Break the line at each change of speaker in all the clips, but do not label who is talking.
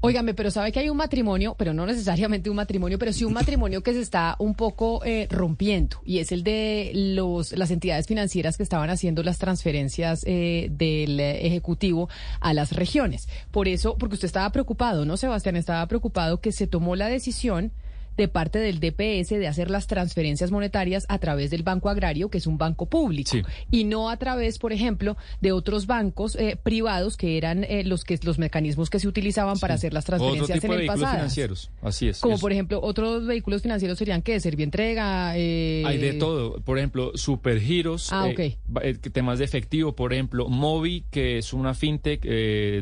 Óigame, pero sabe que hay un matrimonio, pero no necesariamente un matrimonio, pero sí un matrimonio que se está un poco eh, rompiendo y es el de los las entidades financieras que estaban haciendo las transferencias eh, del ejecutivo a las regiones. Por eso, porque usted estaba preocupado, ¿no, Sebastián? Estaba preocupado que se tomó la decisión de parte del DPS de hacer las transferencias monetarias a través del Banco Agrario, que es un banco público, y no a través, por ejemplo, de otros bancos eh, privados que eran eh, los que los mecanismos que se utilizaban para hacer las transferencias en el pasado.
financieros, así es.
Como por ejemplo, otros vehículos financieros serían que Servientrega.
Eh... Hay de todo, por ejemplo, Supergiros,
ah, okay.
Eh, temas de efectivo, por ejemplo, Movi, que es una fintech,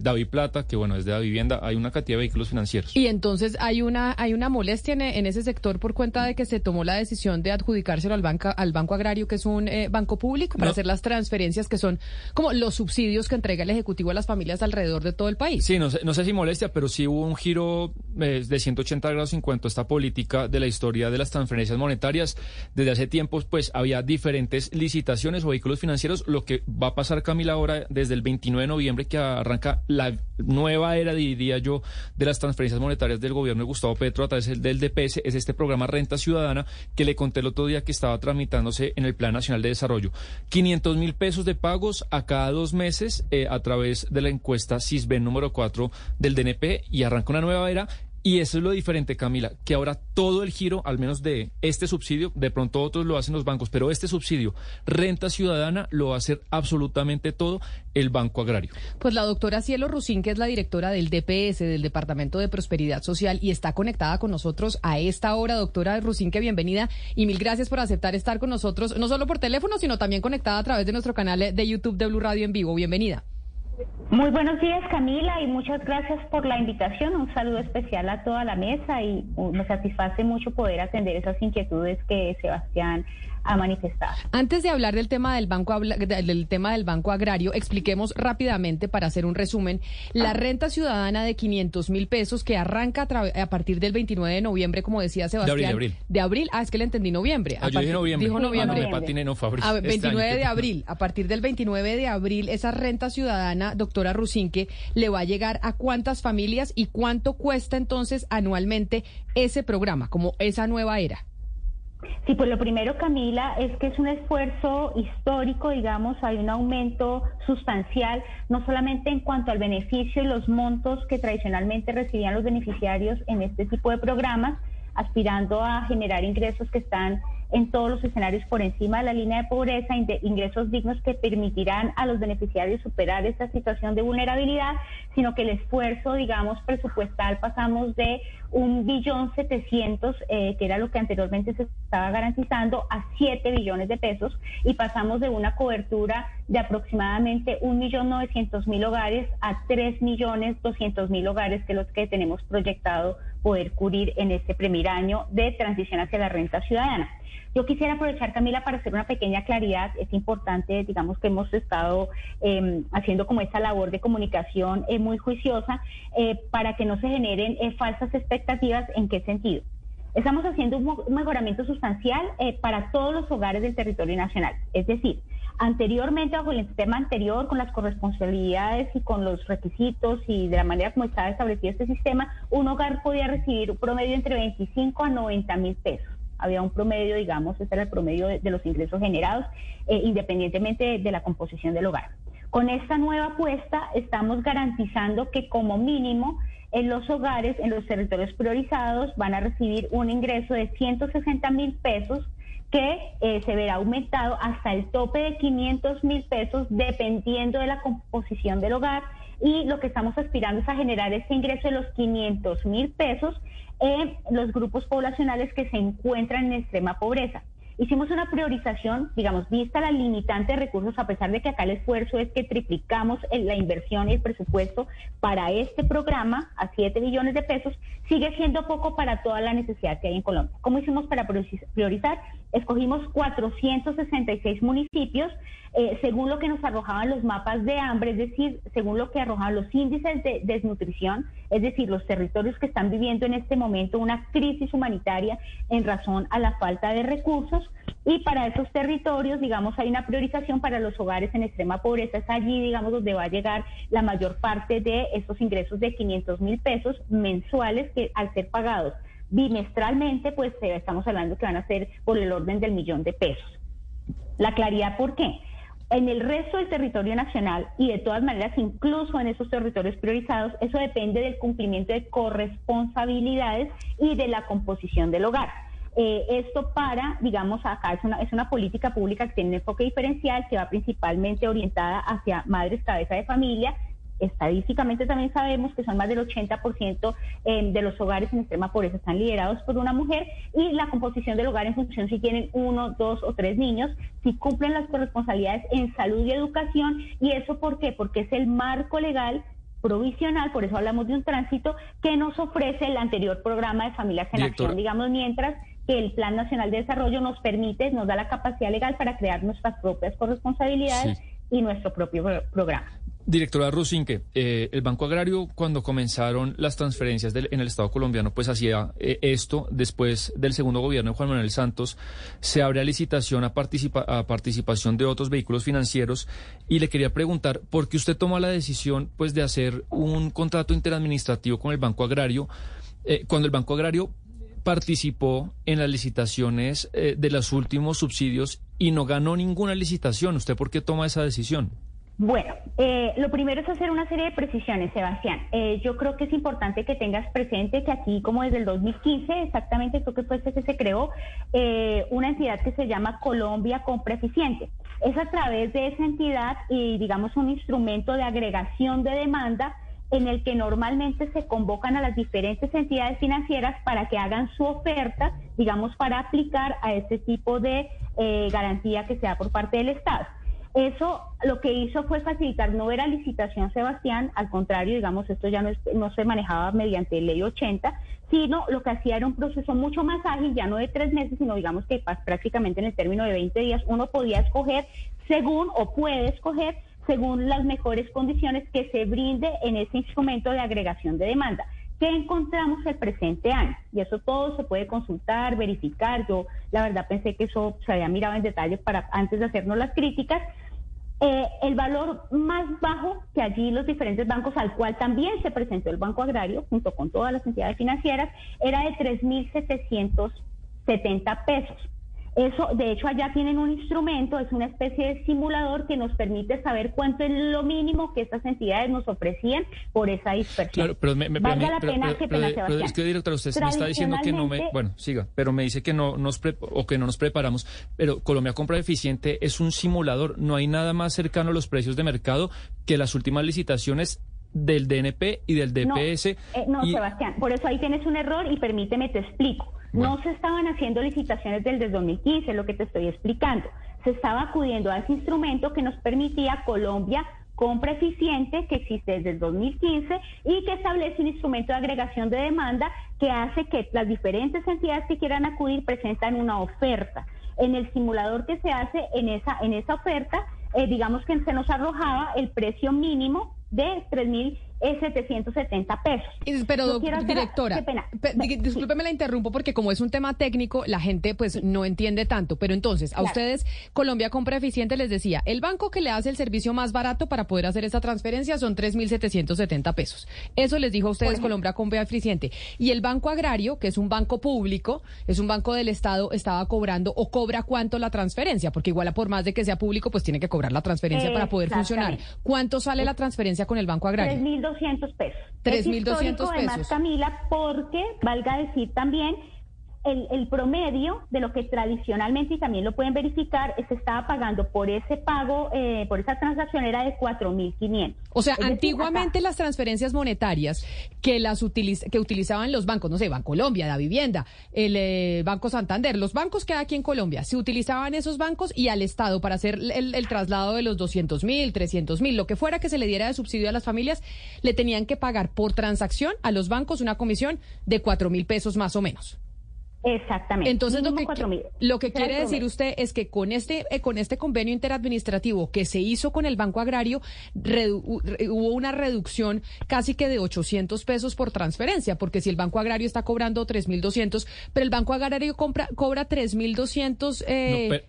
David Plata, que bueno, es de la vivienda, hay una cantidad de vehículos financieros.
Y entonces hay una hay una molestia en, en ese sector por cuenta de que se tomó la decisión de adjudicárselo al, banco al Banco Agrario, que es un eh, banco público, para hacer las transferencias que son como los subsidios que entrega el Ejecutivo a las familias alrededor de todo el país.
Sí, no sé, no sé si molestia, pero sí hubo un giro eh, de 180 grados en cuanto a esta política de la historia de las transferencias monetarias. Desde hace tiempos, pues había diferentes licitaciones o vehículos financieros. Lo que va a pasar, Camila, ahora desde el 29 de noviembre, que arranca la nueva era, diría yo, de las transferencias monetarias del gobierno de Gustavo Petro a través del DPS, es este programa Renta Ciudadana que le conté el otro día que estaba tramitándose en el Plan Nacional de Desarrollo. 500 mil pesos de pagos a cada dos meses eh, a través de la encuesta CISBEN número 4 del DNP y arranca una nueva era y eso es lo diferente, Camila, que ahora todo el giro, al menos de este subsidio, de pronto otros lo hacen los bancos, pero este subsidio, renta ciudadana, lo va a hacer absolutamente todo el Banco Agrario.
Pues la doctora Cielo Rusín, que es la directora del DPS, del Departamento de Prosperidad Social, y está conectada con nosotros a esta hora. Doctora Rusín, que bienvenida y mil gracias por aceptar estar con nosotros, no solo por teléfono, sino también conectada a través de nuestro canal de YouTube de Blue Radio en vivo. Bienvenida.
Muy buenos días Camila y muchas gracias por la invitación. Un saludo especial a toda la mesa y uh, me satisface mucho poder atender esas inquietudes que Sebastián ha manifestado.
Antes de hablar del tema del banco del tema del banco agrario, expliquemos rápidamente para hacer un resumen la renta ciudadana de 500 mil pesos que arranca a, partir del 29 de noviembre, como decía Sebastián.
De abril,
de abril. ah, es que le entendí noviembre.
Ah, yo dije noviembre.
Dijo noviembre.
Ah, no,
a 29 de abril. A partir del 29 de abril, esa renta ciudadana, doctora Rusinque, le va a llegar a cuántas familias y cuánto cuesta entonces anualmente ese programa, como esa nueva era.
Sí, pues lo primero, Camila, es que es un esfuerzo histórico, digamos, hay un aumento sustancial, no solamente en cuanto al beneficio y los montos que tradicionalmente recibían los beneficiarios en este tipo de programas, aspirando a generar ingresos que están en todos los escenarios por encima de la línea de pobreza, ingresos dignos que permitirán a los beneficiarios superar esta situación de vulnerabilidad, sino que el esfuerzo, digamos, presupuestal pasamos de un billón setecientos, eh, que era lo que anteriormente se estaba garantizando, a siete billones de pesos y pasamos de una cobertura de aproximadamente un millón novecientos mil hogares a tres millones doscientos mil hogares, que es lo que tenemos proyectado poder cubrir en este primer año de transición hacia la renta ciudadana. Yo quisiera aprovechar, Camila, para hacer una pequeña claridad. Es importante, digamos que hemos estado em, haciendo como esta labor de comunicación eh, muy juiciosa eh, para que no se generen eh, falsas expectativas. ¿En qué sentido? Estamos haciendo un mejoramiento sustancial para todos los hogares del territorio nacional. Es decir, anteriormente, bajo el sistema anterior, con las corresponsabilidades y con los requisitos y de la manera como estaba establecido este sistema, un hogar podía recibir un promedio entre 25 a 90 mil pesos había un promedio, digamos, este era el promedio de, los ingresos generados, eh, independientemente de, la composición del hogar. Con esta nueva apuesta estamos garantizando que como mínimo en los hogares, en los territorios priorizados, van a recibir un ingreso de 160 mil pesos que eh, se verá aumentado hasta el tope de 500 mil pesos dependiendo de la composición del hogar y lo que estamos aspirando es a generar ese ingreso de los 500 mil pesos en los grupos poblacionales que se encuentran en extrema pobreza. Hicimos una priorización, digamos, vista la limitante de recursos, a pesar de que acá el esfuerzo es que triplicamos la inversión y el presupuesto para este programa a 7 billones de pesos, sigue siendo poco para toda la necesidad que hay en Colombia. ¿Cómo hicimos para priorizar? Escogimos 466 municipios eh, según lo que nos arrojaban los mapas de hambre, es decir, según lo que arrojaban los índices de desnutrición, es decir, los territorios que están viviendo en este momento una crisis humanitaria en razón a la falta de recursos. Y para esos territorios, digamos, hay una priorización para los hogares en extrema pobreza. Es allí, digamos, donde va a llegar la mayor parte de estos ingresos de 500 mil pesos mensuales que al ser pagados bimestralmente, pues eh, estamos hablando que van a ser por el orden del millón de pesos. La claridad, ¿por qué? En el resto del territorio nacional y de todas maneras, incluso en esos territorios priorizados, eso depende del cumplimiento de corresponsabilidades y de la composición del hogar. Eh, esto para, digamos, acá es una, es una política pública que tiene un enfoque diferencial, que va principalmente orientada hacia madres cabeza de familia estadísticamente también sabemos que son más del 80% em, de los hogares en extrema pobreza están liderados por una mujer y la composición del hogar en función si tienen uno, dos o tres niños, si cumplen las corresponsabilidades en salud y educación. ¿Y eso por qué? Porque es el marco legal provisional, por eso hablamos de un tránsito, que nos ofrece el anterior programa de Familias en Acción, digamos, mientras que el Plan Nacional de Desarrollo nos permite, nos da la capacidad legal para crear nuestras propias corresponsabilidades y nuestro propio programa.
Directora Rusinque, eh, el Banco Agrario cuando comenzaron las transferencias en el Estado colombiano pues hacía eh, esto después del segundo gobierno de Juan Manuel Santos se abre a licitación a, participación de otros vehículos financieros y le quería preguntar por qué usted toma la decisión pues de hacer un contrato interadministrativo con el Banco Agrario eh, cuando el Banco Agrario participó en las licitaciones de los últimos subsidios y no ganó ninguna licitación. ¿Usted por qué toma esa decisión?
Bueno, eh, lo primero es hacer una serie de precisiones, Sebastián. Eh, yo creo que es importante que tengas presente que aquí, como desde el 2015, exactamente creo que fue este que se creó, eh, una entidad que se llama Colombia Compra Eficiente. Es a través de esa entidad y, digamos, un instrumento de agregación de demanda en el que normalmente se convocan a las diferentes entidades financieras para que hagan su oferta, digamos, para aplicar a este tipo de garantía que se da por parte del Estado. Eso lo que hizo fue facilitar, no era licitación, Sebastián, al contrario, digamos, esto ya no, se manejaba mediante ley 80, sino lo que hacía era un proceso mucho más ágil, ya no de tres meses, sino digamos que prácticamente en el término de 20 días uno podía escoger según o puede escoger según las mejores condiciones que se brinde en ese instrumento de agregación de demanda. ¿Qué encontramos el presente año? Y eso todo se puede consultar, verificar. Yo, la verdad, pensé que eso se había mirado en detalle para antes de hacernos las críticas. Eh, el valor más bajo que allí los diferentes bancos, al cual también se presentó el Banco Agrario, junto con todas las entidades financieras, era de 3.770 pesos. Eso, de hecho, allá tienen un instrumento, es una especie de simulador que nos permite saber cuánto es lo mínimo que estas entidades nos ofrecían por esa dispersión.
Claro, pero me, me Valga la pena, que pena, es que, directora, usted me está diciendo que no me... Bueno, siga, pero me dice que no nos, o que no nos preparamos, pero Colombia Compra Eficiente es un simulador, no hay nada más cercano a los precios de mercado que las últimas licitaciones del DNP y del DPS.
Eh, no, Sebastián, por eso ahí tienes un error y permíteme te explico. No se estaban haciendo licitaciones del 2015, lo que te estoy explicando. Se estaba acudiendo a ese instrumento que nos permitía Colombia compra eficiente que existe desde el 2015 y que establece un instrumento de agregación de demanda que hace que las diferentes entidades que quieran acudir presentan una oferta. En el simulador que se hace en esa, en esa oferta, eh, digamos que se nos arrojaba el precio mínimo de 3.770 pesos.
Pero, directora, discúlpeme la interrumpo porque como es un tema técnico, la gente pues no entiende tanto. Pero entonces, a ustedes, Colombia Compra Eficiente les decía, el banco que le hace el servicio más barato para poder hacer esa transferencia son 3.770 pesos. Eso les dijo a ustedes Colombia Compra Eficiente. Y el Banco Agrario, que es un banco público, es un banco del Estado, estaba cobrando o cobra cuánto la transferencia, porque igual a por más de que sea público, pues tiene que cobrar la transferencia para poder funcionar. ¿Cuánto sale la transferencia? con el Banco Agrario?
3.200 pesos.
3.200 pesos.
Además, Camila, porque, valga decir también, el, promedio de lo que tradicionalmente, y también lo pueden verificar, se estaba pagando por ese pago, eh, por esa transacción era de 4.500.
O sea, antiguamente las transferencias monetarias que las que utilizaban los bancos, no sé, Colombia, la vivienda, el eh, Banco Santander, los bancos que hay aquí en Colombia, se utilizaban esos bancos y al Estado para hacer el, el traslado de los 200 mil, 300 mil, lo que fuera que se le diera de subsidio a las familias, le tenían que pagar por transacción a los bancos una comisión de 4 mil pesos más o menos.
Exactamente.
Entonces lo que, lo que quiere decir usted es que con este eh, con este convenio interadministrativo que se hizo con el Banco Agrario hubo una reducción casi que de 800 pesos por transferencia, porque si el Banco Agrario está cobrando 3.200, pero el Banco Agrario compra, cobra 3.200 eh,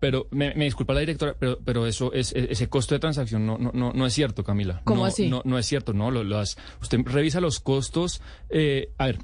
pero, me, disculpa la directora, pero, pero eso es ese costo de transacción no no no, no es cierto, Camila.
¿Cómo así?
No, no es cierto, no. Lo, usted revisa los costos. Eh, a ver,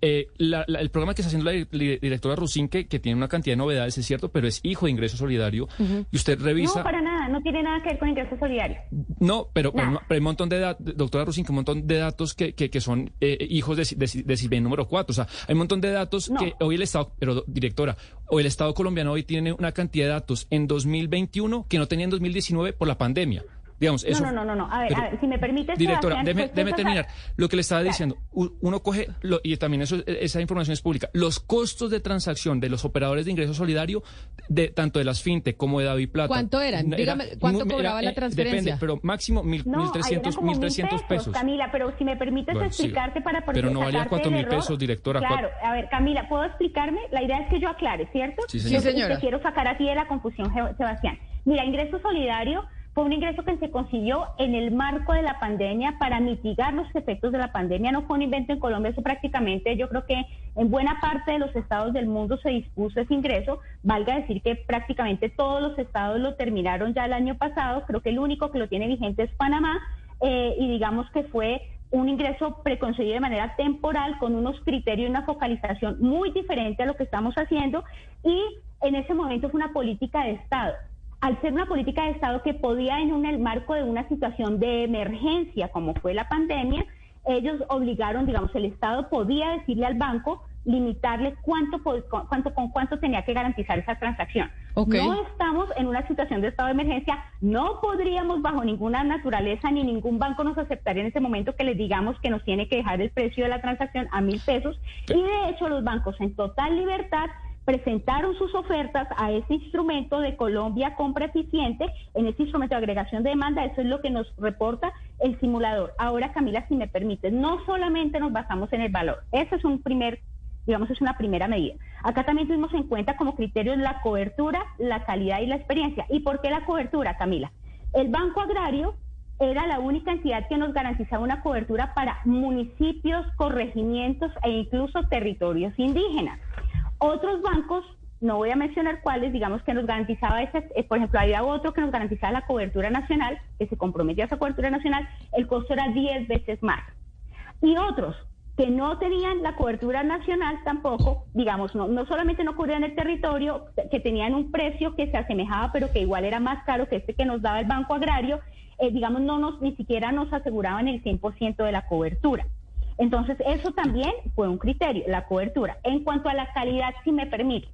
eh, el programa que está haciendo la directora Rusinque, que tiene una cantidad de novedades, es cierto, pero es hijo de ingreso solidario. Y usted revisa.
No, para nada, no tiene nada que ver con ingreso solidario.
No, pero, hay un montón de datos, doctora Rusinque, un montón de datos que, que, son eh, hijos de, de, de, número 4. O sea, hay un montón de datos que hoy el Estado, pero directora, hoy el Estado colombiano hoy tiene una cantidad de datos en 2021 que no tenía en 2019 por la pandemia. Digamos, eso,
no, no, no, no. A ver, a ver, si me permite.
Directora, déme, terminar. Lo que le estaba diciendo, uno coge, y también eso, esa información es pública, los costos de transacción de los operadores de ingreso solidario, de tanto de las fintech como de David Plata.
¿Cuánto eran? Dígame, ¿cuánto cobraba la eh, transferencia?
Depende, pero máximo mil,
no,
1.300 mil pesos, pesos.
Camila, pero si me permites explicarte para
Pero no valía cuatro mil pesos, directora.
Claro, a ver, Camila, ¿puedo explicarme? La idea es que yo aclare, ¿cierto?
Sí, señora.
Te quiero sacar a ti de la confusión, Sebastián. Mira, ingreso solidario fue un ingreso que se consiguió en el marco de la pandemia para mitigar los efectos de la pandemia. No fue un invento en Colombia, eso prácticamente yo creo que en buena parte de los estados del mundo se dispuso ese ingreso. Valga decir que prácticamente todos los estados lo terminaron ya el año pasado. Creo que el único que lo tiene vigente es Panamá. Eh, y digamos que fue un ingreso preconcebido de manera temporal con unos criterios y una focalización muy diferente a lo que estamos haciendo y en ese momento fue una política de Estado al ser una política de Estado que podía en el marco de una situación de emergencia como fue la pandemia, ellos obligaron, digamos, el Estado podía decirle al banco limitarle cuánto, cuánto con cuánto tenía que garantizar esa transacción. No estamos en una situación de estado de emergencia, no podríamos bajo ninguna naturaleza ni ningún banco nos aceptaría en ese momento que les digamos que nos tiene que dejar el precio de la transacción a mil pesos. Y de hecho los bancos en total libertad presentaron sus ofertas a ese instrumento de Colombia Compra Eficiente, en ese instrumento de agregación de demanda, eso es lo que nos reporta el simulador. Ahora, Camila, si me permite, no solamente nos basamos en el valor, ese es un primer, digamos, es una primera medida. Acá también tuvimos en cuenta como criterios la cobertura, la calidad y la experiencia. ¿Y por qué la cobertura, Camila? El Banco Agrario era la única entidad que nos garantizaba una cobertura para municipios, corregimientos e incluso territorios indígenas. Otros bancos, no voy a mencionar cuáles, digamos que nos garantizaba ese, eh, por ejemplo, había otro que nos garantizaba la cobertura nacional, que se comprometía a esa cobertura nacional, el costo era 10 veces más. Y otros que no tenían la cobertura nacional tampoco, digamos, no, no solamente no cubrían el territorio, que tenían un precio que se asemejaba, pero que igual era más caro que este que nos daba el Banco Agrario, eh, digamos, no nos, ni siquiera nos aseguraban el 100% de la cobertura. Entonces, eso también fue un criterio, la cobertura. En cuanto a la calidad, si me permite,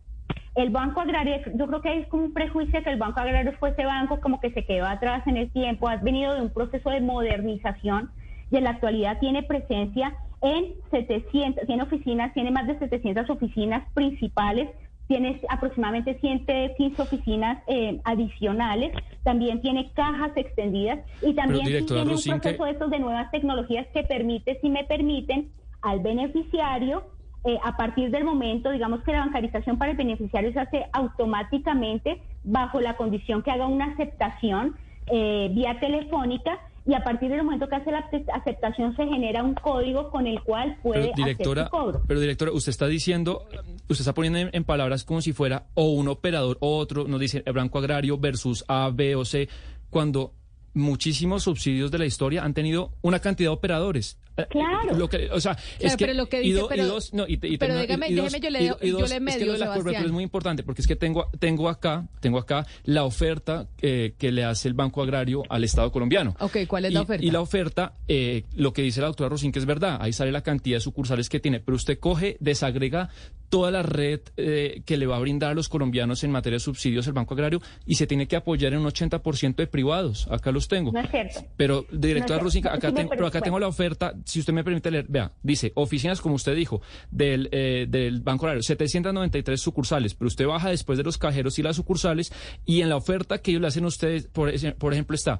el Banco Agrario, yo creo que hay como un prejuicio que el Banco Agrario fue ese banco como que se quedó atrás en el tiempo, ha venido de un proceso de modernización y en la actualidad tiene presencia en 700, tiene oficinas, tiene más de 700 oficinas principales tiene aproximadamente 115 oficinas eh, adicionales, también tiene cajas extendidas y también tiene un proceso de, estos de nuevas tecnologías que permite, si me permiten, al beneficiario, eh, a partir del momento, digamos que la bancarización para el beneficiario se hace automáticamente bajo la condición que haga una aceptación eh, vía telefónica y a partir del momento que hace la aceptación se genera un código con el cual puede
directora,
hacer su cobro.
Pero directora, usted está diciendo, usted está poniendo en, palabras como si fuera o un operador o otro, nos dice el Banco Agrario versus A, B o C, cuando muchísimos subsidios de la historia han tenido una cantidad de operadores.
Claro.
Lo que, o sea, es que,
lo que dice, pero, no, y, pero déjeme, yo le, yo le medio,
es que la cobertura es muy importante porque es que tengo, tengo acá, tengo acá la oferta eh, que le hace el Banco Agrario al Estado colombiano.
Ok, ¿cuál es la oferta?
Y la oferta, eh, lo que dice la doctora Rosín, que es verdad, ahí sale la cantidad de sucursales que tiene, pero usted coge, desagrega toda la red eh, que le va a brindar a los colombianos en materia de subsidios el Banco Agrario y se tiene que apoyar en un 80% de privados. Acá los tengo.
No es cierto.
Pero, directora no acá, tengo, pero acá tengo la oferta, si usted me permite leer, vea, dice, oficinas, como usted dijo, del, eh, del Banco Agrario, 793 sucursales, pero usted baja después de los cajeros y las sucursales y en la oferta que ellos le hacen a ustedes, por, por ejemplo, está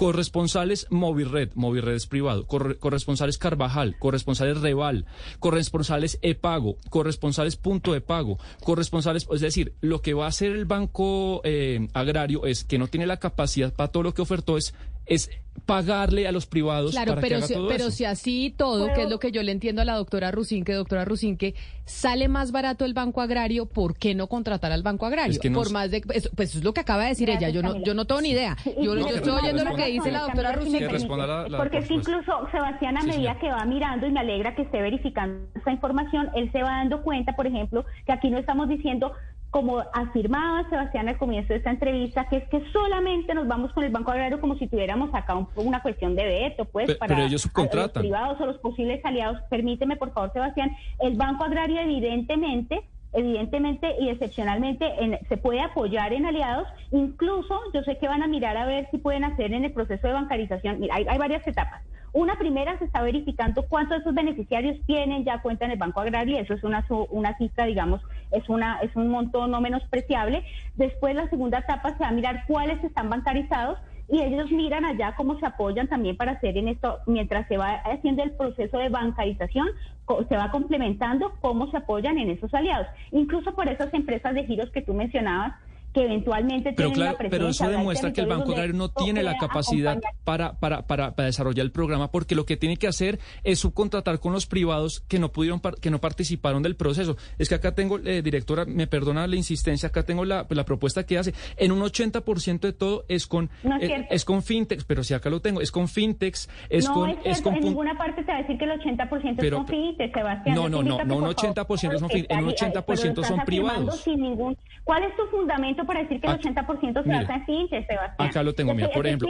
corresponsales Movirred, Movirred es privado, corresponsales Carvajal, corresponsales Reval, corresponsales E-Pago, corresponsales Punto de Pago, corresponsales, es decir, lo que va a hacer el Banco eh, Agrario es que no tiene la capacidad para todo lo que ofertó es es pagarle a los privados
claro,
para
pero
que haga
si,
todo
pero
eso.
si así todo, que es lo que yo le entiendo a la doctora Rusinque, doctora Rusinque, sale más barato el Banco Agrario, ¿por qué no contratar al Banco Agrario?
Es que no
Por
s-
más de pues, pues es lo que acaba de decir
Gracias,
ella, yo no yo no tengo ni idea. Yo, estoy oyendo lo que dice la doctora Rusinque.
Porque
por
es que incluso Sebastián, a
Sí,
medida que va mirando, y me alegra que esté verificando esta información, él se va dando cuenta, por ejemplo, que aquí no estamos diciendo, como afirmaba Sebastián al comienzo de esta entrevista, que es que solamente nos vamos con el Banco Agrario como si tuviéramos acá un- una cuestión de veto, pues,
Pe-
para
pero ellos
los privados o los posibles aliados. Permíteme, por favor, Sebastián, el Banco Agrario evidentemente evidentemente y excepcionalmente en- se puede apoyar en aliados, incluso yo sé que van a mirar a ver si pueden hacer en el proceso de bancarización, mira, hay, hay varias etapas. Una primera se está verificando cuántos de esos beneficiarios tienen ya cuenta en el Banco Agrario, y eso es una, una cifra, digamos, es, una, es un monto no menospreciable. Después la segunda etapa se va a mirar cuáles están bancarizados y ellos miran allá cómo se apoyan también para hacer en esto, mientras se va haciendo el proceso de bancarización, se va complementando cómo se apoyan en esos aliados. Incluso por esas empresas de giros que tú mencionabas, que eventualmente
Pero
tienen
claro,
una
pero eso demuestra que el Banco Agrario no tiene la capacidad para, para, para, para, desarrollar el programa, porque lo que tiene que hacer es subcontratar con los privados que no pudieron, que no participaron del proceso. Es que acá tengo, eh, directora, me perdona la insistencia, acá tengo la, la propuesta que hace. En un 80% de todo es con,
No es
eh, es con fintechs, pero si acá lo tengo, es con fintechs, es
no
con,
es cierto,
con
en ninguna parte se va a decir que el 80%
Pero-
es con fintech, Sebastián.
No, no, no, no, un
por favor,
80% son fin-
está
en un
ahí, pero lo
80%
estás
son privados.
sin ningún- ¿Cuál es tu fundamento para decir que el
Aquí-
80% se
mire,
basa en Sebastián?
acá lo tengo, mira, por ejemplo,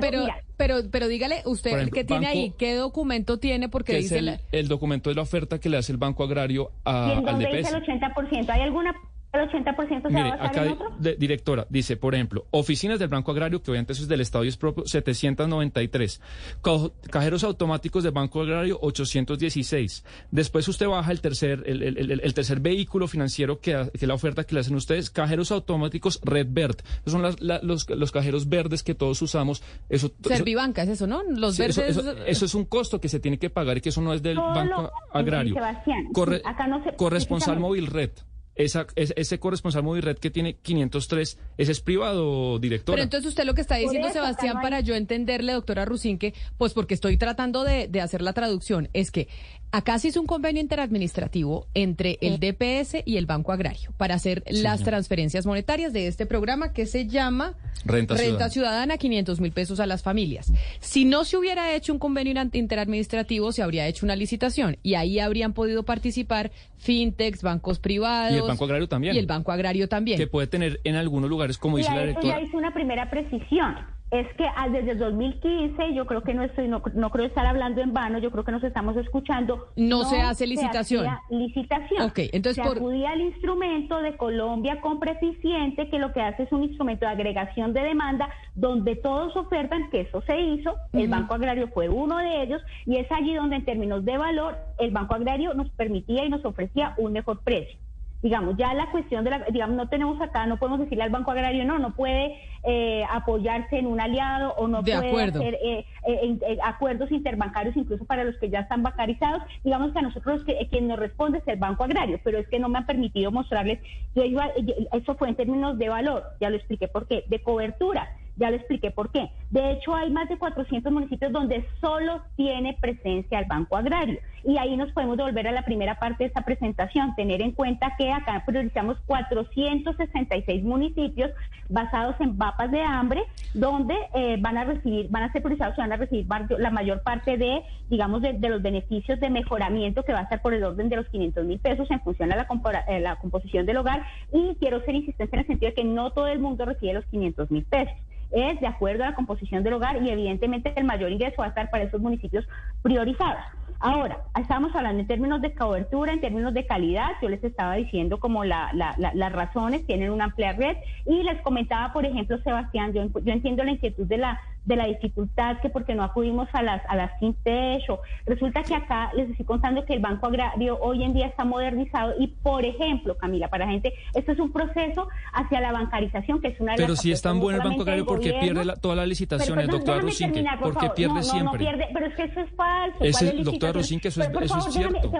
Pero,
mira,
pero, pero dígale usted
ejemplo,
qué tiene
banco-
ahí, qué documento tiene, porque
que es
dice
el,
la-
el documento de la oferta que le hace el Banco Agrario a-
¿y en
al
dónde
DPS.
dice el 80%? ¿Hay alguna el 80% se va a
Mire,
basar
acá,
en otro?
de- directora, dice, por ejemplo, oficinas del Banco Agrario, que obviamente eso es del Estado y es propio, 793. Ca- Cajeros automáticos del Banco Agrario, 816. Después usted baja el tercer, el, el- el- el tercer vehículo financiero que, es la oferta que le hacen ustedes, cajeros automáticos Red Verde. Esos son las- la- los, los cajeros verdes que todos usamos. Eso, eso-
Servibanca, es eso, ¿no? Los
Sí,
verdes.
eso, eso- eso es un costo que se tiene que pagar y que eso no es del Banco Agrario.
Sebastián,
Corre-
acá no se-
corresponsal móvil red. Esa, es- ese corresponsal móvil red que tiene 503, ese es privado, directora.
Pero entonces usted lo que está diciendo,
eso,
Sebastián, para yo entenderle, doctora Rusinque, pues porque estoy tratando de, de hacer la traducción, es que acá se hizo un convenio interadministrativo entre el DPS y el Banco Agrario para hacer las transferencias monetarias de este programa que se llama
Renta Ciudadana.
Ciudadana, 500 mil pesos a las familias. Si no se hubiera hecho un convenio interadministrativo, se habría hecho una licitación y ahí habrían podido participar fintechs, bancos privados.
Y el Banco Agrario también.
Y el Banco Agrario también.
que puede tener en algunos lugares, como
Y
dice la
eso
directora.
ya hizo una primera precisión. Es que ah, desde el 2015, yo creo que no estoy, no, no creo estar hablando en vano, yo creo que nos estamos escuchando.
No se hace licitación.
hacía licitación.
Ok, entonces
se
por-
acudía al instrumento de Colombia Compra Eficiente, que lo que hace es un instrumento de agregación de demanda, donde todos ofertan que eso se hizo. El Banco Agrario fue uno de ellos, y es allí donde en términos de valor, el Banco Agrario nos permitía y nos ofrecía un mejor precio digamos, ya la cuestión de la, digamos, no tenemos acá, no podemos decirle al Banco Agrario, no, no puede eh, apoyarse en un aliado o no
De
puede
acuerdo.
hacer eh, eh, eh, acuerdos interbancarios incluso para los que ya están bancarizados. Digamos que a nosotros que, quien nos responde es el Banco Agrario, pero es que no me han permitido mostrarles, yo iba, eh, eso fue en términos de valor, ya lo expliqué por qué, de cobertura. Ya lo expliqué por qué. De hecho, hay más de 400 municipios donde solo tiene presencia el Banco Agrario. Y ahí nos podemos devolver a la primera parte de esta presentación, tener en cuenta que acá priorizamos 466 municipios basados en mapas de hambre, donde eh, van a recibir, van a ser priorizados y van a recibir la mayor parte de, digamos, de, de los beneficios de mejoramiento que va a estar por el orden de los 500 mil pesos en función a la, eh, la composición del hogar. Y quiero ser insistente en el sentido de que no todo el mundo recibe los 500 mil pesos es de acuerdo a la composición del hogar y evidentemente el mayor ingreso va a estar para esos municipios priorizados. Ahora, estamos hablando en términos de cobertura, en términos de calidad, yo les estaba diciendo como la- la- la- las razones, tienen una amplia red y les comentaba, por ejemplo, Sebastián, yo, yo entiendo la inquietud de la, de la dificultad, que porque no acudimos a las, a las fintech, o resulta que acá les estoy contando que el Banco Agrario hoy en día está modernizado y, por ejemplo, Camila, para la gente, esto es un proceso hacia la bancarización, que es una de
Pero si es tan bueno el Banco Agrario, ¿por qué pierde todas las licitaciones, doctora Rosinque? ¿Por qué pierde siempre?
pierde, pero es que eso es falso.
Es doctora Rosinque, eso, es, eso es cierto.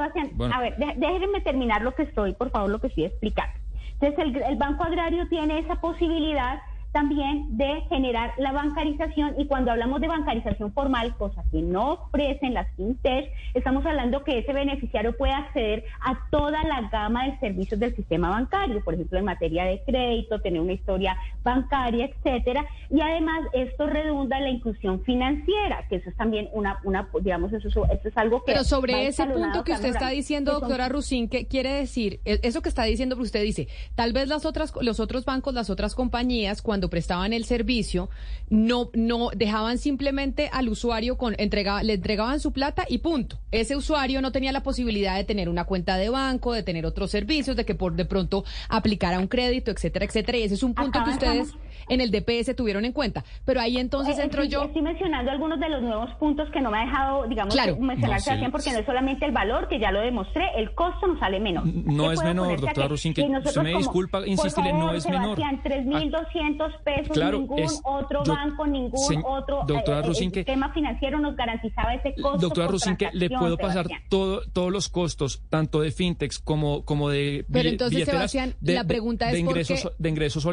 A ver, déjenme terminar lo que estoy, por favor, lo que estoy explicando. Entonces, el, Banco Agrario tiene esa posibilidad también de generar la bancarización y cuando hablamos de bancarización formal, cosa que no ofrecen las fintech, estamos hablando que ese beneficiario puede acceder a toda la gama de servicios del sistema bancario, por ejemplo, en materia de crédito, tener una historia bancaria, etcétera, y además esto redunda en la inclusión financiera, que eso es también una, una digamos, eso, eso es algo que...
Pero sobre ese punto que usted está diciendo, doctora Rusín, ¿qué quiere decir? E, eso que está diciendo, usted dice, tal vez las otras, los otros bancos, las otras compañías, cuando prestaban el servicio, no, no dejaban simplemente al usuario con entregaba, le entregaban su plata y punto. Ese usuario no tenía la posibilidad de tener una cuenta de banco, de tener otros servicios, de que por de pronto aplicara un crédito, etcétera, etcétera. Y ese es un punto que ustedes en el DPS tuvieron en cuenta. Pero ahí entonces eh, entro yo.
Estoy mencionando algunos de los nuevos puntos que no me ha dejado, digamos, mencionarse no, porque no es solamente el valor, que ya lo demostré, el costo nos sale menos.
No es menor, doctora Rosin, que usted me disculpa insistirle, no es menor.
3.200 pesos, ningún otro banco, ningún otro
doctora
eh, sistema financiero nos garantizaba ese costo.
Doctora Rosinque, le puedo pasar todo, todos los costos, tanto de fintechs como, como de
Pero entonces, Sebastián, la pregunta es
de ingresos, de ingresos,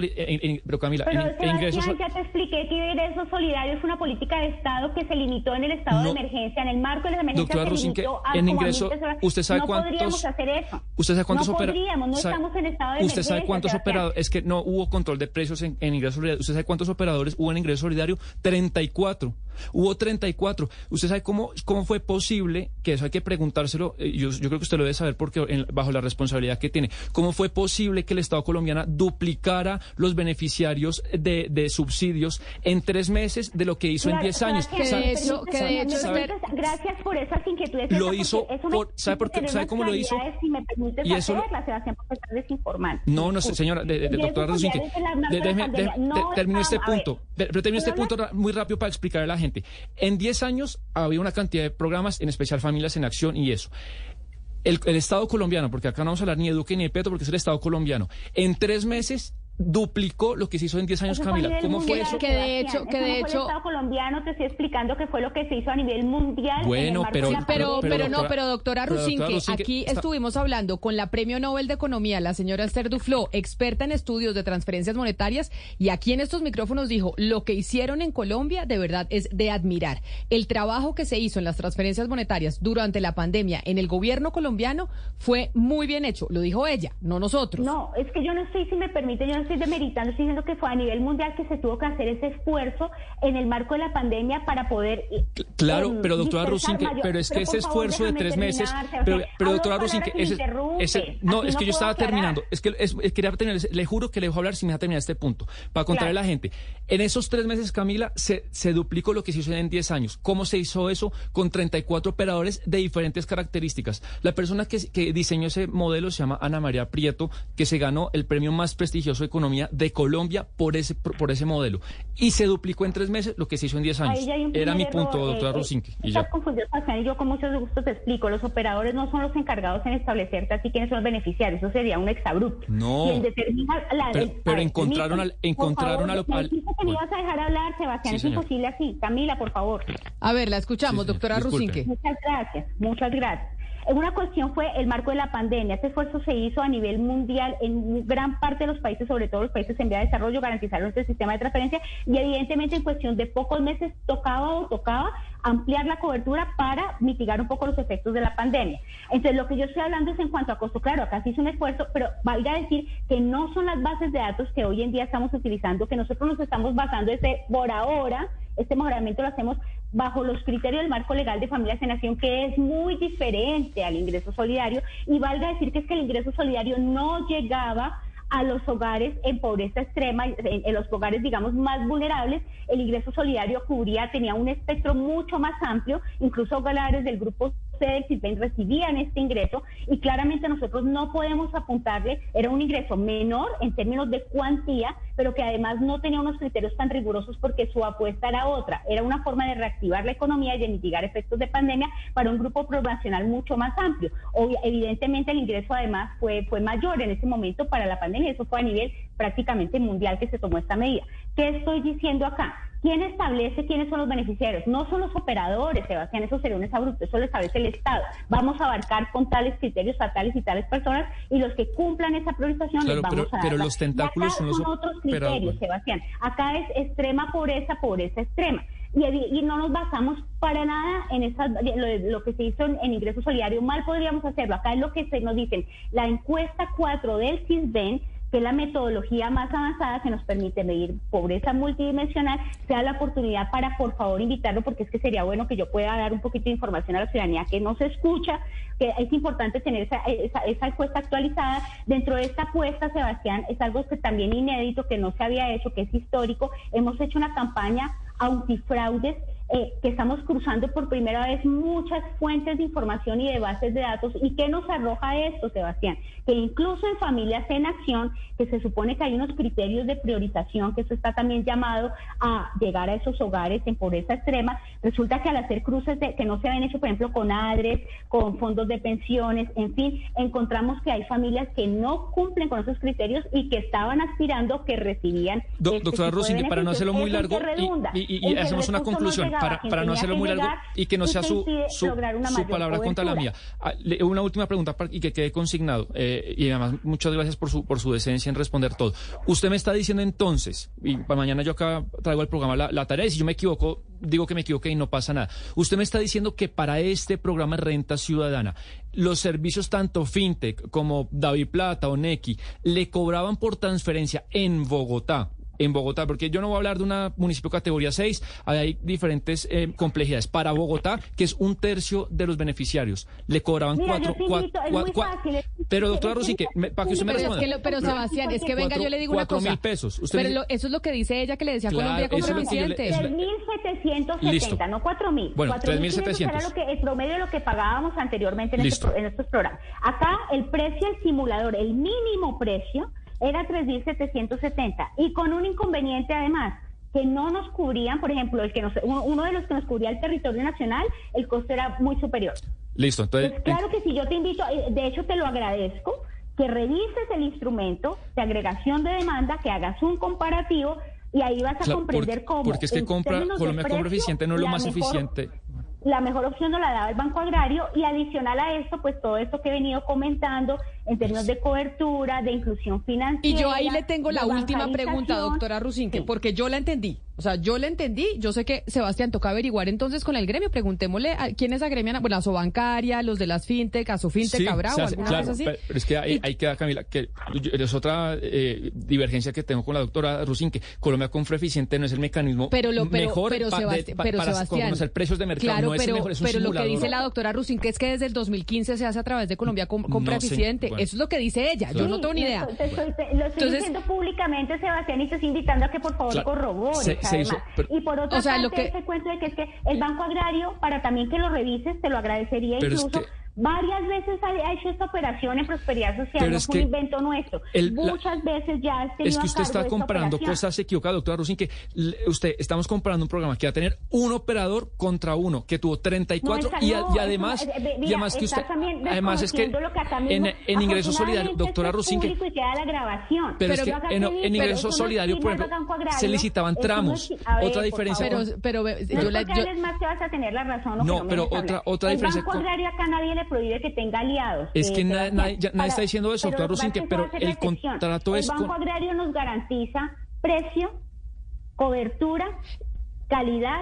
pero Camila,
ya te expliqué que ingreso solidario es una política de Estado que se limitó en el estado de emergencia, en el marco de la emergencia
Doctora
se limitó
a en ingreso, usted sabe
no
cuántos,
podríamos hacer eso.
Usted sabe cuántos
no podríamos, no estamos en estado de
Usted sabe
cuántos
operadores, es que no hubo control de precios en, en ingreso solidario. Usted sabe cuántos operadores hubo en ingreso solidario, 34. Hubo 34. ¿Usted sabe cómo, cómo fue posible, que eso hay que preguntárselo, eh, yo, yo creo que usted lo debe saber porque bajo la responsabilidad que tiene, cómo fue posible que el Estado colombiano duplicara los beneficiarios de, de subsidios en tres meses de lo que hizo en diez años?
Que de hecho, que de hecho
gracias por esas inquietudes.
Lo hizo, por, ¿sabe, por qué, ¿sabe cómo lo hizo?
Si me permite y eso, Sebastián, porque está desinformando.
No, no, señora, de, de, doctora déjeme, termino este punto, pero termino este punto muy rápido para explicar a la gente. En 10 años había una cantidad de programas, en especial Familias en Acción y eso. El, el, Estado colombiano, porque acá no vamos a hablar ni de Duque ni de Petro, porque es el Estado colombiano, en tres meses duplicó lo que se hizo en 10 años, Camila. ¿Cómo fue eso?
Que de hecho, que de hecho,
el Estado colombiano te estoy explicando que fue lo que se hizo a nivel mundial.
Bueno, pero,
pero, pero, no, pero doctora Rusinque, aquí estuvimos hablando con la Premio Nobel de Economía, la señora Esther Duflo, experta en estudios de transferencias monetarias, y aquí en estos micrófonos dijo, lo que hicieron en Colombia de verdad es de admirar. El trabajo que se hizo en las transferencias monetarias durante la pandemia en el gobierno colombiano fue muy bien hecho, lo dijo ella, no nosotros.
No, es que yo no estoy, si me permite, yo no estoy demeritando, estoy diciendo que fue a nivel mundial que se tuvo que hacer ese esfuerzo en el marco de la pandemia para poder...
Eh, claro, em, pero doctora Rusinque, pero es que ese esfuerzo de tres meses... Pero, pero doctora Rusinque, ese, ese, no, es que yo estaba terminando, es que es, quería terminar, le juro que le dejo hablar si me deja terminar este punto, para contarle a la gente. En esos tres meses, Camila, se, se duplicó lo que se hizo en 10 años. ¿Cómo se hizo eso? Con 34 operadores de diferentes características. La persona que, que diseñó ese modelo se llama Ana María Prieto, que se ganó el premio más prestigioso de economía de Colombia por ese, por ese modelo. Y se duplicó en tres meses lo que se hizo en diez años. Era mi punto, doctora eh, Rosinque.
Y ya. y yo con mucho gusto te explico. Los operadores no son los encargados en establecerte así quiénes son los beneficiarios. Eso sería un exabrupto.
No. pero, encontraron al... Encontraron al,
al que me ibas a dejar hablar, Sebastián. es imposible así. Camila, por favor.
A ver, la escuchamos, doctora Rusinque.
Muchas gracias. Muchas gracias. Una cuestión fue el marco de la pandemia. Este esfuerzo se hizo a nivel mundial en gran parte de los países, sobre todo los países en vía de desarrollo, garantizaron este sistema de transferencia y evidentemente en cuestión de pocos meses tocaba o tocaba ampliar la cobertura para mitigar un poco los efectos de la pandemia. Entonces, lo que yo estoy hablando es en cuanto a costo. Claro, acá se hizo un esfuerzo, pero valga decir que no son las bases de datos que hoy en día estamos utilizando, que nosotros nos estamos basando ese por ahora este mejoramiento lo hacemos bajo los criterios del marco legal de familias en acción, que es muy diferente al ingreso solidario. Y valga decir que es que el ingreso solidario no llegaba a los hogares en pobreza extrema, en, los hogares, digamos, más vulnerables, el ingreso solidario cubría, tenía un espectro mucho más amplio, incluso hogares del grupo del CISBEN recibían este ingreso y claramente nosotros no podemos apuntarle, era un ingreso menor en términos de cuantía, pero que además no tenía unos criterios tan rigurosos porque su apuesta era otra, era una forma de reactivar la economía y de mitigar efectos de pandemia para un grupo poblacional mucho más amplio. evidentemente el ingreso además fue, fue mayor en ese momento para la pandemia, eso fue a nivel prácticamente mundial que se tomó esta medida. ¿Qué estoy diciendo acá? ¿Quién establece quiénes son los beneficiarios? No son los operadores, Sebastián, eso sería un exabrupto, eso lo establece el Estado. Vamos a abarcar con tales criterios a tales y tales personas y los que cumplan esa priorización les vamos
pero,
a dar.
Pero los tentáculos son, los
otros criterios, Sebastián. Acá es extrema pobreza, pobreza extrema. Y, no nos basamos para nada en esa, lo, que se hizo en, ingreso solidario. Mal podríamos hacerlo. Acá es lo que se nos dicen. La encuesta 4 del CISBEN que la metodología más avanzada que nos permite medir pobreza multidimensional, sea la oportunidad para, por favor, invitarlo, porque es que sería bueno que yo pueda dar un poquito de información a la ciudadanía que no se escucha, que es importante tener esa, esa, encuesta actualizada. Dentro de esta apuesta, Sebastián, es algo que también inédito, que no se había hecho, que es histórico. Hemos hecho una campaña antifraudes eh, que estamos cruzando por primera vez muchas fuentes de información y de bases de datos. ¿Y qué nos arroja esto, Sebastián? Que incluso en familias en acción, que se supone que hay unos criterios de priorización, que eso está también llamado a llegar a esos hogares en pobreza extrema, resulta que al hacer cruces que no se habían hecho, por ejemplo, con ADRES, con fondos de pensiones, en fin, encontramos que hay familias que no cumplen con esos criterios y que estaban aspirando que recibían.
Este doctora Rosingue, para no hacerlo muy largo, y, hacemos una conclusión para, no hacerlo muy largo y que no sea su, su, palabra contra la mía. Ah, una última pregunta y que quede consignado. Eh, y además, muchas gracias por su, por su decencia en responder todo. Usted me está diciendo entonces, y para mañana yo acá traigo el programa la, tarea, y si yo me equivoco, digo que me equivoqué y no pasa nada. Usted me está diciendo que para este programa renta ciudadana, los servicios tanto FinTech como David Plata o Nequi le cobraban por transferencia en Bogotá en Bogotá, porque yo no voy a hablar de una municipio categoría 6, hay diferentes eh, complejidades. Para Bogotá, que es un tercio de los beneficiarios, le cobraban cuatro, pero doctora Rosique, para que usted me responda.
pero Sebastián, es que venga, yo le digo una cosa.
mil pesos.
pero eso es lo que dice ella que le decía Colombia como presidente.
3.770, no 4.000.
Bueno, 3.700.
Era lo que, el promedio de lo que pagábamos anteriormente en, este, en estos programas. Acá el precio, el simulador, el mínimo precio era 3.770 y con un inconveniente además que no nos cubrían, por ejemplo, el que uno de los que nos cubría el territorio nacional, el costo era muy superior.
Listo, entonces...
Pues claro que si yo te invito, eh, de hecho te lo agradezco, que revises el instrumento de agregación de demanda, que hagas un comparativo y ahí vas a comprender cómo...
Porque es que compra, Colombia compra eficiente no es lo más eficiente
la mejor opción no la daba el Banco Agrario y adicional a esto, pues todo esto que he venido comentando en términos de cobertura, de inclusión financiera.
Y yo ahí le tengo la última pregunta, doctora Rusinque, porque yo la entendí. O sea, yo le entendí, yo sé que Sebastián toca averiguar entonces con el gremio, preguntémosle a quiénes agremian, bueno, la Sobancaria, los de las fintech, Asofintech, sí, Abrao,
claro, así. Pero, es que ahí, queda, Camila, que es otra eh, divergencia que tengo con la doctora Rusin, que Colombia con Eficiente no es el mecanismo
pero lo,
mejor
pero, Sebastián, pero
para conocer precios de mercado, no es el mejor, es
pero lo que dice la doctora Rusin, que es que desde el 2015 se hace a través de Colombia Compra Eficiente, eso es lo que dice ella, yo no tengo ni idea.
Lo estoy, diciendo públicamente, Sebastián, y te estoy invitando a que por favor corrobores, y por otra parte, lo que... ese cuento de que es que el Banco Agrario, para también que lo revises, te lo agradecería incluso. Varias veces ha hecho esta operación en prosperidad social, no es un invento nuestro. Muchas veces ya has
Es que usted está comprando cosas equivocadas, doctora Rusin, que usted, estamos comprando un programa que va a tener un operador contra uno, que tuvo 34 y, y, además, eh, y además que usted, además es que en, en ingreso solidario, doctora Rusin, que... Pero, es que en, en ingreso solidario, por ejemplo, se licitaban tramos. otra diferencia.
Pero, pero yo le... más que vas a tener la razón.
No, pero otra, otra diferencia.
El Banco Agrario acá nadie le prohíbe que tenga aliados.
Es que nadie, nadie, está diciendo eso, doctor Rusinque, pero el contrato
es... El Banco Agrario nos garantiza precio, cobertura, calidad,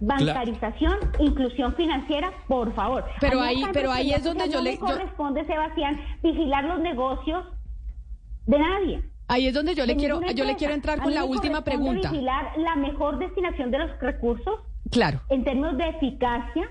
bancarización, inclusión financiera, por favor.
Pero ahí, pero ahí es donde yo le
corresponde, Sebastián, vigilar los negocios de nadie.
Ahí es donde yo le quiero, yo le quiero entrar con la última pregunta.
Vigilar la mejor destinación de los recursos.
Claro.
En términos de eficacia,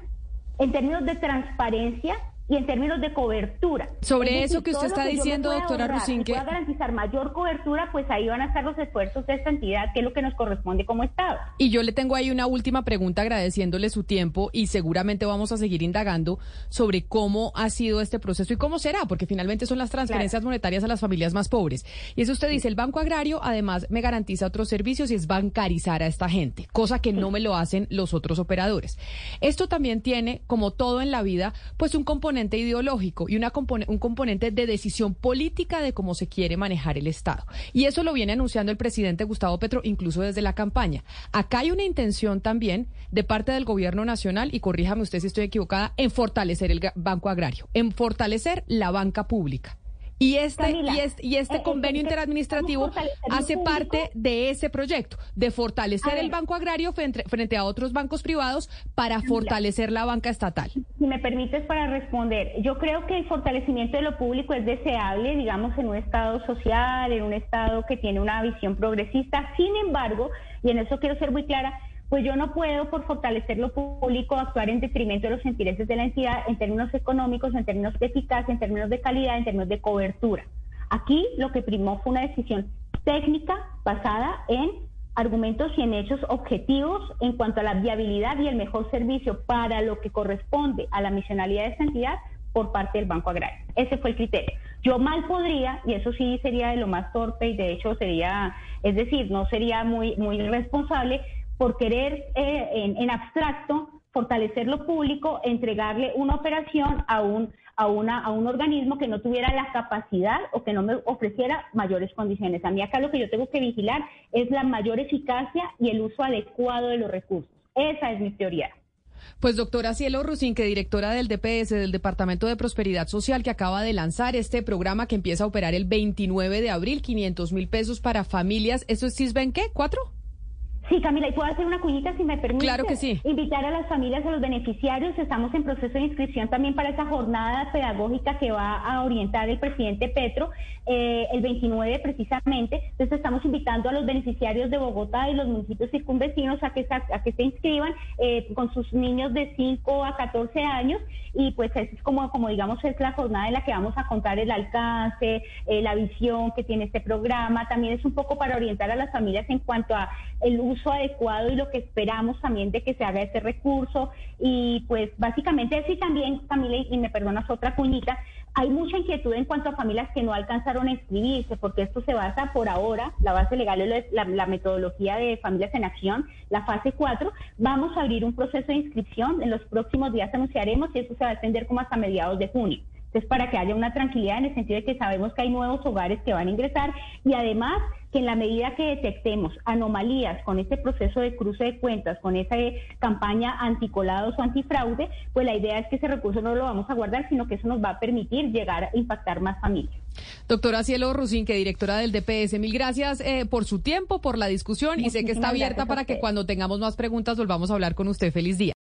en términos de transparencia y en términos de cobertura.
Sobre eso que usted está diciendo, doctora Rusinque.
a garantizar mayor cobertura, pues ahí van a estar los esfuerzos de esta entidad, que es lo que nos corresponde como Estado.
Y yo le tengo ahí una última pregunta agradeciéndole su tiempo y seguramente vamos a seguir indagando sobre cómo ha sido este proceso y cómo será, porque finalmente son las transferencias monetarias a las familias más pobres. Y eso usted dice, el Banco Agrario además me garantiza otros servicios y es bancarizar a esta gente, cosa que no me lo hacen los otros operadores. Esto también tiene, como todo en la vida, pues un componente ideológico y una un componente de decisión política de cómo se quiere manejar el Estado. Y eso lo viene anunciando el presidente Gustavo Petro incluso desde la campaña. Acá hay una intención también de parte del gobierno nacional, y corríjame usted si estoy equivocada, en fortalecer el Banco Agrario, en fortalecer la banca pública. Y este, y este, y este convenio interadministrativo hace parte de ese proyecto, de fortalecer el banco agrario frente, frente, a otros bancos privados para fortalecer la banca estatal.
Si me permites para responder, yo creo que el fortalecimiento de lo público es deseable, digamos, en un Estado social, en un Estado que tiene una visión progresista. Sin embargo, y en eso quiero ser muy clara, pues yo no puedo, por fortalecer lo público, actuar en detrimento de los intereses de la entidad en términos económicos, en términos de eficacia, en términos de calidad, en términos de cobertura. Aquí lo que primó fue una decisión técnica basada en argumentos y en hechos objetivos en cuanto a la viabilidad y el mejor servicio para lo que corresponde a la misionalidad de esa entidad por parte del Banco Agrario. Ese fue el criterio. Yo mal podría, y eso sí sería de lo más torpe y de hecho sería, es decir, no sería muy, muy responsable, por querer eh, en, abstracto fortalecer lo público, entregarle una operación a un, a, una, a un organismo que no tuviera la capacidad o que no me ofreciera mayores condiciones. A mí acá lo que yo tengo que vigilar es la mayor eficacia y el uso adecuado de los recursos. Esa es mi prioridad.
Pues doctora Cielo que directora del DPS, del Departamento de Prosperidad Social, que acaba de lanzar este programa que empieza a operar el 29 de abril, 500 mil pesos para familias. ¿Eso es CISBEN qué? ¿Cuatro?
Sí, Camila, y puedo hacer una cuñita si me permite.
Claro que sí.
Invitar a las familias, a los beneficiarios. Estamos en proceso de inscripción también para esa jornada pedagógica que va a orientar el presidente Petro eh, el 29 precisamente. Entonces estamos invitando a los beneficiarios de Bogotá y los municipios circunvecinos a que, a que se inscriban eh, con sus niños de 5 a 14 años y pues es como, como digamos es la jornada en la que vamos a contar el alcance, eh, la visión que tiene este programa. También es un poco para orientar a las familias en cuanto a el uso adecuado y lo que esperamos también de que se haga ese recurso. Y pues básicamente eso también, Camila, y me perdonas otra cuñita, hay mucha inquietud en cuanto a familias que no alcanzaron a inscribirse, porque esto se basa por ahora, la base legal es la, la, metodología de familias en acción, la fase 4. Vamos a abrir un proceso de inscripción, en los próximos días anunciaremos y eso se va a extender como hasta mediados de junio. Entonces, para que haya una tranquilidad en el sentido de que sabemos que hay nuevos hogares que van a ingresar y además que en la medida que detectemos anomalías con este proceso de cruce de cuentas, con esa campaña anticolados o antifraude, pues la idea es que ese recurso no lo vamos a guardar, sino que eso nos va a permitir llegar a impactar más familias.
Doctora Cielo que directora del DPS, mil gracias eh, por su tiempo, por la discusión y sé que está abierta para que cuando tengamos más preguntas volvamos a hablar con usted. Feliz día.